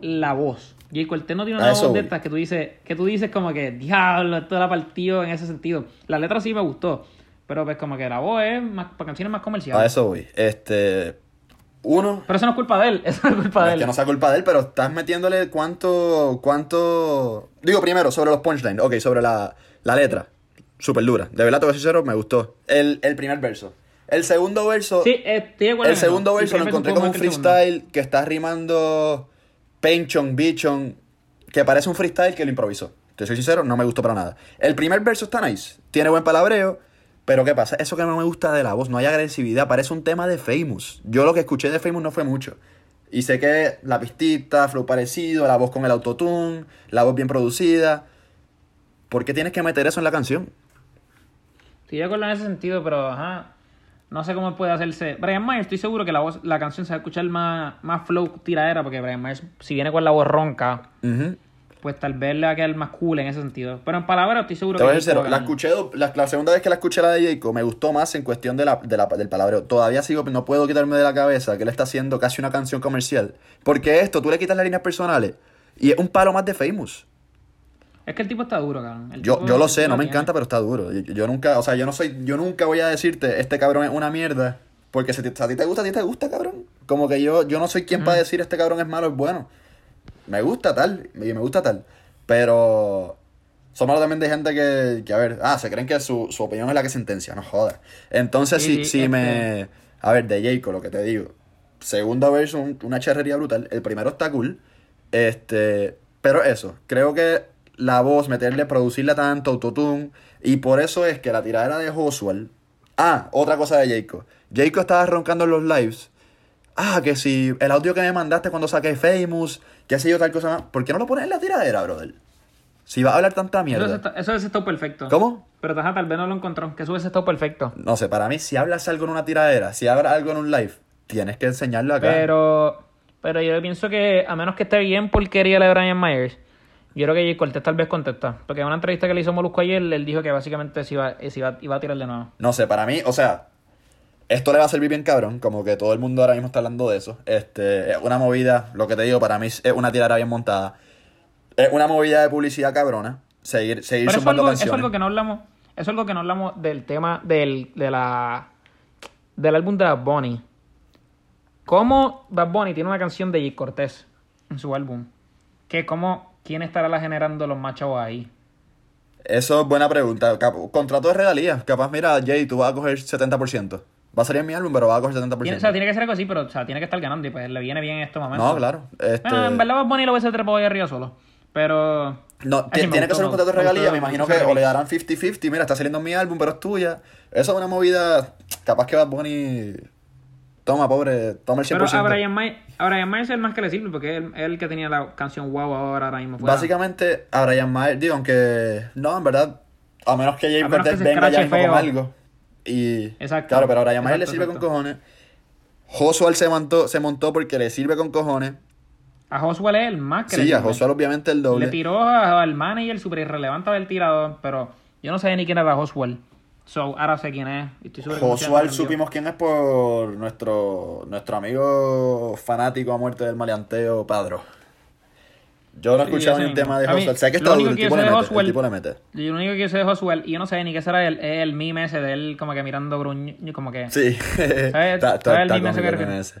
la voz. Jay Cortez no tiene una voz de estas que tú dices, que tú dices como que, diablo, esto la partido en ese sentido. La letra sí me gustó, pero pues como que la voz es más, para canciones más comerciales. A eso voy. Este. Uno, Pero eso no es culpa de él, eso no es culpa No de es él. que no sea culpa de él, pero estás metiéndole cuánto, cuánto... Digo, primero, sobre los punchlines. Ok, sobre la, la letra. Súper dura. De verdad, te voy a ser sincero, me gustó. El, el primer verso. El segundo verso... Sí, eh, estoy de acuerdo el segundo El verso lo encontré como un el freestyle que está rimando penchon, bichon, que parece un freestyle que lo improvisó. Te soy sincero, no me gustó para nada. El primer verso está nice, tiene buen palabreo, pero ¿qué pasa? Eso que no me gusta de la voz, no hay agresividad, parece un tema de Famous. Yo lo que escuché de Famous no fue mucho. Y sé que la pistita, flow parecido, la voz con el autotune, la voz bien producida. ¿Por qué tienes que meter eso en la canción? Estoy de acuerdo en ese sentido, pero ajá. No sé cómo puede hacerse. Brian Myers, estoy seguro que la voz, la canción se va a escuchar más, más flow tiradera, porque Brian Myers, si viene con la voz ronca, pues tal vez le va a quedar más cool en ese sentido. Pero en palabras estoy seguro Te voy a que ser la escuché, la, la segunda vez que la escuché la de Jayco me gustó más en cuestión de la, de la- del palabreo. Todavía sigo, no puedo quitarme de la cabeza que él está haciendo casi una canción comercial. Porque esto, tú le quitas las líneas personales y es un palo más de Famous. Es que el tipo está duro, cabrón. El Yo, yo lo sé, no me tiene. encanta, pero está duro. Yo, yo nunca, o sea, yo no soy, yo nunca voy a decirte, este cabrón es una mierda. Porque si te- a ti te gusta, a ti te gusta, cabrón. Como que yo, yo no soy quien para decir este cabrón es malo, es bueno. Me gusta tal, y me gusta tal. Pero somos malos también de gente que, que, a ver, ah, se creen que su, su opinión es la que sentencia, no jodas. Entonces, Sí, si, sí, si me. A ver, de Jayco, lo que te digo. Segundo verso, un- una charrería brutal. El primero está cool. Este. Pero eso, creo que la voz, meterle, producirla tanto, autotune. Y por eso es que la tiradera de Josuel. Ah, otra cosa de Jayco. Jayco estaba roncando en los lives. Ah, que si el audio que me mandaste cuando saqué Famous, qué sé yo, tal cosa más. ¿Por qué no lo pones en la tiradera, brother? Si va a hablar tanta mierda. eso hubiese estado perfecto. ¿Cómo? Pero ajá, tal vez no lo encontró. Que eso hubiese estado perfecto. No sé, para mí, si hablas algo en una tiradera, si hablas algo en un live, tienes que enseñarlo acá. Pero, pero yo pienso que, a menos que esté bien porquería la de Brian Myers, yo creo que Jay Cortez tal vez contesta. Porque en una entrevista que le hizo Molusco ayer, él dijo que básicamente se iba, se iba, iba a tirar de nuevo. No sé, para mí, o sea, esto le va a servir bien cabrón, como que todo el mundo ahora mismo está hablando de eso. Este, es una movida, lo que te digo, para mí es una tiradera bien montada. Es una movida de publicidad cabrona. Seguir, seguir Pero eso sumando algo, eso es canciones. algo que no hablamos. Eso es algo que no hablamos del tema del, de la, del álbum de Bad Bunny. ¿Cómo Bad Bunny tiene una canción de Jay Cortez en su álbum? Que cómo, ¿Quién estará la generando los machos ahí? Eso es buena pregunta. Contrato de regalías. Capaz, mira, Jay, tú vas a coger 70%. Va a salir en mi álbum, pero vas a coger 70%. Tiene, o sea, tiene que ser algo así, pero o sea, tiene que estar ganando y pues le viene bien en estos momentos. no, claro. Este... Bueno, en verdad Bad Bunny lo hubiese trepado ahí arriba solo. Pero... No, tiene que ser un contrato de gustó, regalía. me imagino que o le darán 50-50. Mira, está saliendo en mi álbum, pero es tuya. Eso es una movida. Capaz que Bad Bunny. Toma, pobre. Toma el 100%. Pero a Brian, May, a Brian Myers es el más que le sirve porque es el, que tenía la canción Wow ahora, ahora mismo. fuera. Básicamente, a Brian Mayer, digo, aunque. No, en verdad. A menos que Cortez se venga ya mismo con algo. Y. Exacto. Claro, pero a Brian Mayer le Exacto, sirve con cojones. Josuel se montó, se montó porque le sirve con cojones. A Josuel es el más que le Sí, a. Josuel obviamente el Le doble. tiró a- al manager súper irrelevante del tirador, pero yo no sabía ni quién era Josuel. So, ahora sé quién es. Estoy Josual supimos quién es por nuestro, nuestro amigo fanático a muerte del maleanteo, Padro. Yo no he Sí, escuchado ni un tema de Josual. Sé que está duro, el tipo sé le mete. El Josuel- tipo le mete. Lo único que yo sé de Josuel, y yo no sé ni qué será él, es el meme ese de él como que mirando gruño, como que... Sí. ¿Sabes el está meme ese que cómico el meme refiere? ese.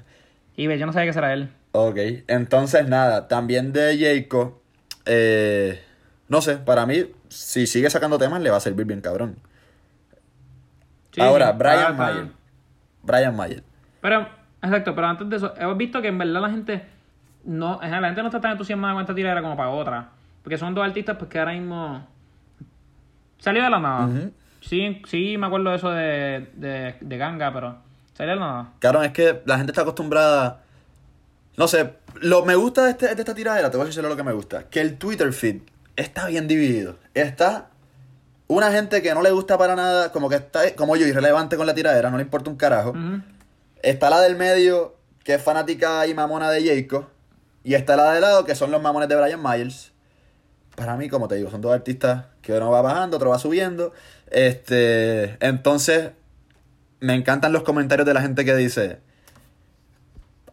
Y ve, yo no sabía qué será él. Ok, entonces nada, también de Jayco, eh, no sé, para mí, si sigue sacando temas, le va a servir bien cabrón. Sí, Ahora, sí, Brian ah, Mayer. Brian Mayer. Pero, exacto, pero antes de eso, hemos visto que en verdad la gente no, la gente no está tan entusiasmada con esta tiradera como para otra. Porque son dos artistas pues que ahora mismo salió de la nada. Sí, sí me acuerdo de eso de, de, de Ganga, pero salió de la nada. Cabrón, es que la gente está acostumbrada. No sé, lo me gusta de, este- de esta tiradera, te voy a decir lo que me gusta. Que el Twitter feed está bien dividido. Está una gente que no le gusta para nada, como que está, como yo, irrelevante con la tiradera, no le importa un carajo. Está la del medio, que es fanática y mamona de Jayco. Y está la de lado, que son los mamones de Brian Myers. Para mí, como te digo, son dos artistas que uno va bajando, otro va subiendo. Este, entonces, me encantan los comentarios de la gente que dice,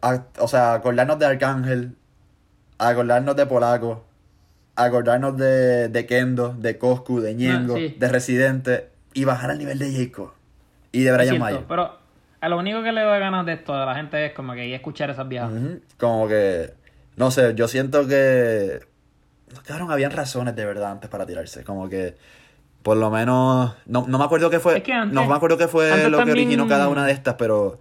a- o sea, acordarnos de Arcángel, acordarnos de Polaco, acordarnos de, de Kendo, de Coscu, de Ñengo, Ah, sí. de Residente, y bajar al nivel de Jayco y de Brian Myers. pero a lo único que le da ganas de esto a la gente es como que ir a escuchar esas viejas. Como que, no sé, yo siento que, cabrón, habían razones de verdad antes para tirarse. Como que, por lo menos, no, no me acuerdo qué fue, Es que antes- no me acuerdo qué fue lo que originó cada una de estas, pero,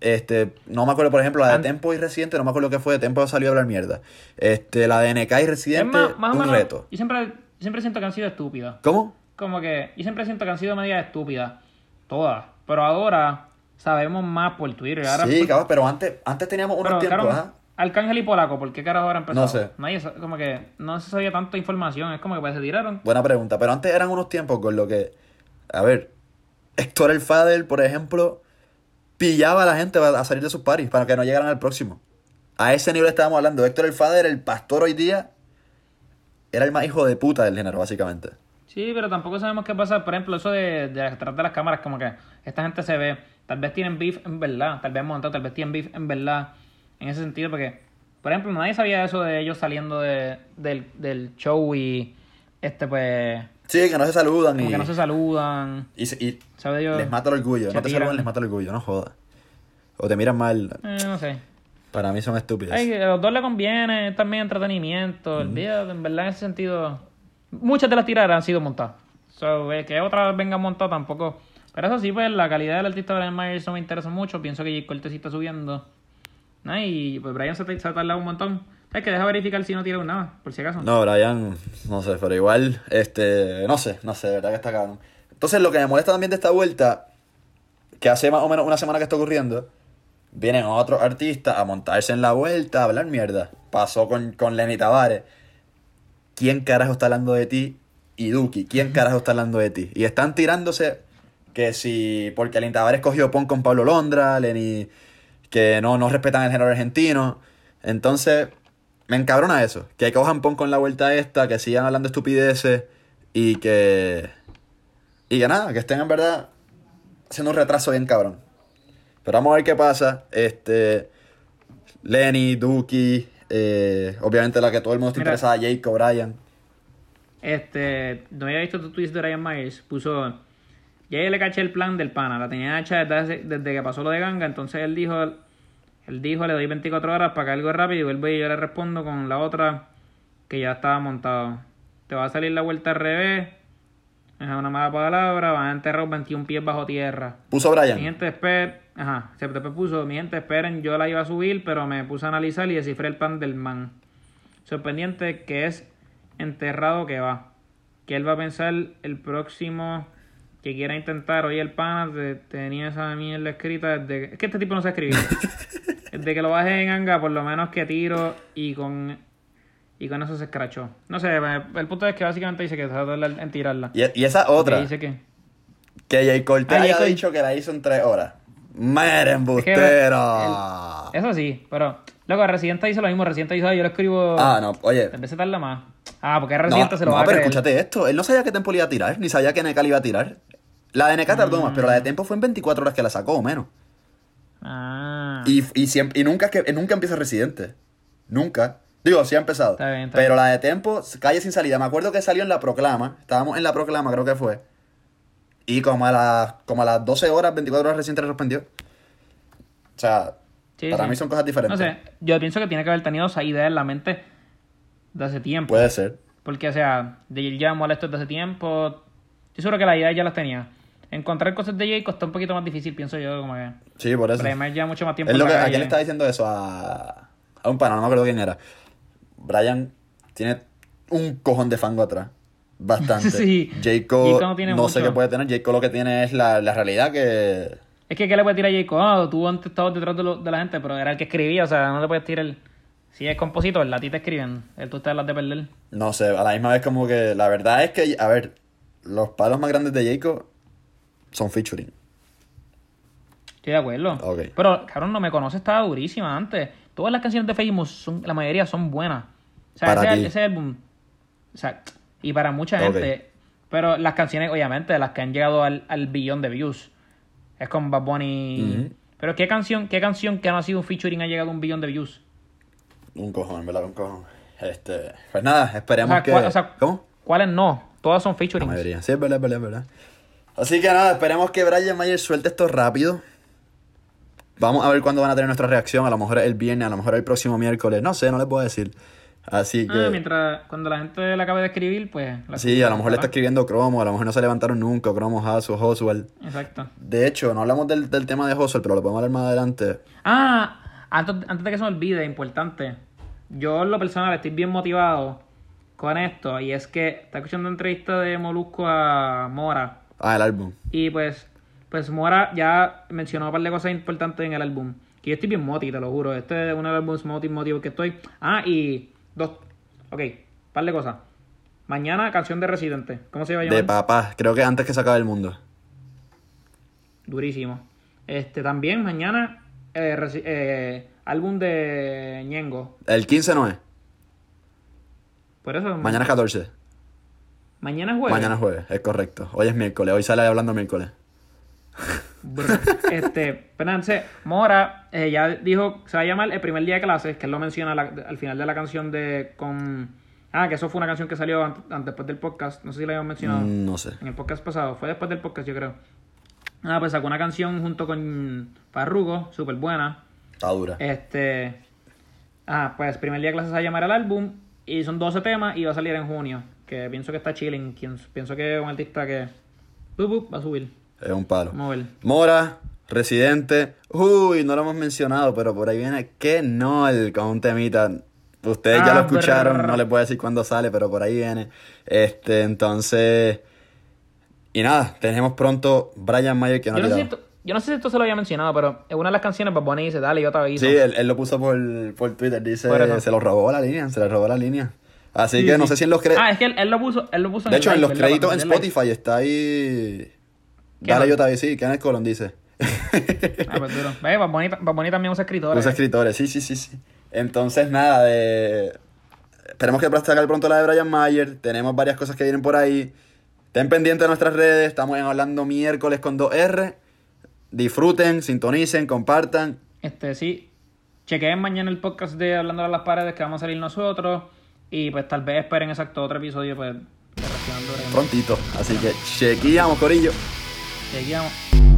este, no me acuerdo, por ejemplo, la de Tempo y Residente, no me acuerdo qué fue, Tempo salió a hablar mierda. Este, la de NK y Es Residente, más, más un menos, reto. Yo siempre, siempre siento que han sido estúpidas. ¿Cómo? Como que, yo siempre siento que han sido medias estúpidas. Todas. Pero ahora sabemos más por Twitter. Ahora, sí, cabrón, pero antes, antes teníamos unos tiempos, ajá. Arcángel y Polaco, ¿por qué carajo ahora empezó? No sé. Nadie, como que no se sabía tanta información. Es como que pues, se tiraron. Buena pregunta, pero antes eran unos tiempos con lo que, a ver, Héctor el Fader, por ejemplo, pillaba a la gente a salir de sus paris para que no llegaran al próximo. A ese nivel estábamos hablando. Héctor el Fader, el pastor hoy día, era el más hijo de puta del género, básicamente. Sí, pero tampoco sabemos qué pasa. Por ejemplo, eso de, de detrás de las cámaras, como que esta gente se ve. Tal vez tienen beef en verdad. Tal vez montado, tal vez tienen beef en verdad. En ese sentido, porque, por ejemplo, nadie sabía eso de ellos saliendo de, del, del show y, este, pues, Sí, que no se saludan como y, que no se saludan. y Les mata el orgullo. No te saludan, les mata el orgullo, no jodas. O te miran mal. Eh, no sé. Para mí son estúpidos. Ay, a los dos le conviene, también entretenimiento. olvídate, en verdad, en ese sentido. Muchas de las tiradas han sido montadas. So, eh, que otra vez venga montada tampoco. Pero eso sí, pues la calidad del artista Brian Myers no me interesa mucho. Pienso que J. Cortez sí está subiendo. Y pues Brian se, se ha tardado un montón. Es que deja verificar si no tira nada, por si acaso. No, Brian, no sé, pero igual, este, no sé, no sé, de verdad que está cabrón. Entonces, lo que me molesta también de esta vuelta, que hace más o menos una semana que está ocurriendo, vienen otros artistas a montarse en la vuelta, a hablar mierda. Pasó con, con Lenny Tavares. ¿Quién carajo está hablando de ti? Y Duki, ¿quién carajo está hablando de ti? Y están tirándose que si, porque Lenny Tavares cogió pon con Pablo Londra, Lenny, que no, no respetan el género argentino. Entonces, me encabrona eso. Que cojan pon con la vuelta esta, que sigan hablando estupideces y que. Y que nada, que estén en verdad haciendo un retraso bien cabrón. Pero vamos a ver qué pasa. Este. Lenny, Duki, eh, obviamente la que todo el mundo está Mira. interesada, Jacob, Brian. Este, no había visto tu tweet de Ryan Myers, puso, ya yo le caché el plan del pana, la tenía hecha desde, desde que pasó lo de Ganga, entonces él dijo, él dijo, le doy 24 horas para que algo rápido y vuelvo y yo le respondo con la otra que ya estaba montado. Te va a salir la vuelta al revés, es una mala palabra, van a enterrar 21 pies bajo tierra. Puso Mi Brian. gente espera, ajá, se puso, mi gente esperen, yo la iba a subir, pero me puse a analizar y descifré el plan del man. Sorprendente que es enterrado que va. Que él va a pensar el próximo que quiera intentar. Oye, el pana te- tenía esa mierda escrita desde... Es que este tipo no sabe escribir. desde que lo bajé en Anga, por lo menos que tiro y con... Y con eso se escrachó. No sé, el punto es que básicamente dice que se va en tirarla. Y, y esa otra, Que dice que... que Jay Cortez Ah, dicho que la hizo en tres horas. ¡Mere Es que embustero! el- eso sí, pero... Luego, Residente dice lo mismo. Residente "Ah, yo lo escribo... Ah, no, oye. En vez de tarda más. Ah, porque No, Residente se lo no, va a pero creer. escúchate esto. Él no sabía que Tempo le iba a tirar, ni sabía que Neca le iba a tirar. La de NK tardó más, pero la de Tempo fue en 24 horas que la sacó o menos. Ah. Y, y, siempre, y nunca, que, nunca empieza Residente. Nunca. Digo, sí ha empezado. Está bien, está pero la de Tempo, calle sin salida. Me acuerdo que salió en la proclama. Estábamos en la proclama, creo que fue. Y como a, las como a las 12 horas, 24 horas Residente le suspendió. O sea, Sí, para sí. mí son cosas diferentes. No sé, yo pienso que tiene que haber tenido esa idea en la mente de hace tiempo. Puede ser. Porque, o sea, de ya molesto desde hace tiempo. Estoy seguro que la idea ya las tenía. Encontrar cosas de Jay costó un poquito más difícil, pienso yo, como que. Sí, por eso. Pero además ya mucho más tiempo Es en lo la que, ¿A quién le estaba diciendo eso? A, a un pana, no me acuerdo quién era. Brian tiene un cojón de fango atrás. Bastante. Sí. Jacob, Jacob no sé qué puede tener. Jacob lo que tiene es la, la realidad que... Es que, ¿qué le puede tirar a Jay Ah, tú antes estabas detrás de, lo- de la gente, pero era el que escribía, o sea, no le puedes tirar el... Si es compositor, a ti te escriben, él tú te las de perder. No sé, a la misma vez como que... La verdad es que, a ver, los palos más grandes de Jacob son featuring. Estoy de acuerdo. Ok. Pero, cabrón, no me conoce, estaba durísima antes. Todas las canciones de Famous, son, la mayoría son buenas. O sea, Para ese, ese álbum. O sea, y para mucha Ok. gente. Pero las canciones, obviamente, las que han llegado al, al billón de views. Es con Bad Bunny. Pero, ¿qué canción, ¿qué canción que no ha sido un featuring ha llegado a un billón de views? Un cojón, ¿verdad? Un cojón. Este... Pues nada, O esperemos sea, que... ¿cuál- o sea, ¿Cómo? ¿Cuáles no? Todas son La featurings. mayoría. Sí, es verdad, es verdad, es verdad. Así que nada, esperemos que Brian Mayer suelte esto rápido. Vamos a ver cuándo van a tener nuestra reacción. A lo mejor el viernes, a lo mejor el próximo miércoles. No sé, no les puedo decir. Así que. Ah, mientras, cuando la gente la acabe de escribir, pues... la sí, a lo mejor le está escribiendo Cromo, a lo mejor no se levantaron nunca, Cromo, Hasu, Oswald. Exacto. De hecho, no hablamos del, del tema de Oswald, pero lo podemos hablar más adelante. Ah, antes, antes de que se me olvide, importante. Yo en lo personal estoy bien motivado con esto. Y es que está escuchando una entrevista de Molusco a Mora. Ah, el álbum. Y pues, pues Mora ya mencionó un par de cosas importantes en el álbum. Que yo estoy bien moti, te lo juro. Este es uno de los álbumes moti motivos que estoy. Ah, y dos. Ok, par de cosas. Mañana, canción de Residente. ¿Cómo se va a llamar? De papá, creo que antes que se acabe el mundo. Durísimo. Este, también mañana, eh, eh, álbum de Ñengo. El 15 no es. Por eso. Mañana es 14. Mañana es jueves. Mañana es jueves, es correcto. Hoy es miércoles, hoy sale hablando miércoles. Este, espérense, Mora eh, ya dijo, se va a llamar el primer día de clases, que él lo menciona la- al final de la canción de con... Ah, que eso fue una canción que salió an- an- después del podcast, no sé si la habíamos mencionado Mm, no sé. en el podcast pasado, fue después del podcast yo creo. Ah, pues sacó una canción junto con Farrugo, súper buena. Está dura. Este... Ah, pues primer día de clases se va a llamar el álbum y son 12 temas y va a salir en junio, que pienso que está chilling, pienso que es un artista que... va a subir. Es un palo. Mora, Residente. Uy, no lo hemos mencionado, pero por ahí viene que no el con un temita. Ustedes ya Ah, lo escucharon, brr. no les puedo decir cuándo sale, pero por ahí viene. Este, entonces. Y nada, tenemos pronto Brian Mayer que no Yo ha no, sé yo no sé si esto se lo había mencionado, pero en una de las canciones Bad Bunny dice, dale, yo te aviso. Sí, él, él lo puso por, por Twitter, dice, Por se lo robó la línea, se le robó la línea. Así Sí, que sí. no sé si en los créditos. Ah, es que él, él lo puso, él lo puso de hecho, en los créditos en. Spotify está ahí. ¿Qué Dale, no? yo te aviso, sí, Kenneth Colon dice. Ah, pues duro. Ve, Bad Bunny también usa escritores. Usa escritores, sí, sí, sí, sí. Entonces, nada, de... Esperemos que sacar pronto la de Brian Mayer. Tenemos varias cosas que vienen por ahí. Estén pendientes de nuestras redes. Estamos en hablando miércoles con 2R. Disfruten, sintonicen, compartan. Este, sí. Chequeen mañana el podcast de Hablando de las Paredes que vamos a salir nosotros. Y pues tal vez esperen exacto otro episodio pues. Prontito. Así que chequeamos, Corillo. Peguei.